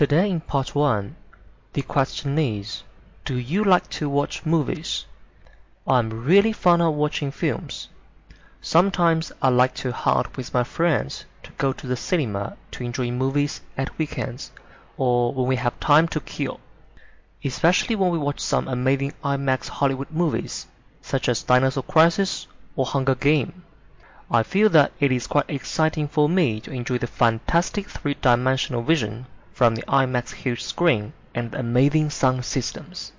Today in part 1 the question is do you like to watch movies? I'm really fond of watching films. Sometimes I like to out with my friends to go to the cinema to enjoy movies at weekends or when we have time to kill. Especially when we watch some amazing IMAX Hollywood movies such as Dinosaur Crisis or Hunger Game. I feel that it is quite exciting for me to enjoy the fantastic three-dimensional vision from the IMAX huge screen and amazing sound systems.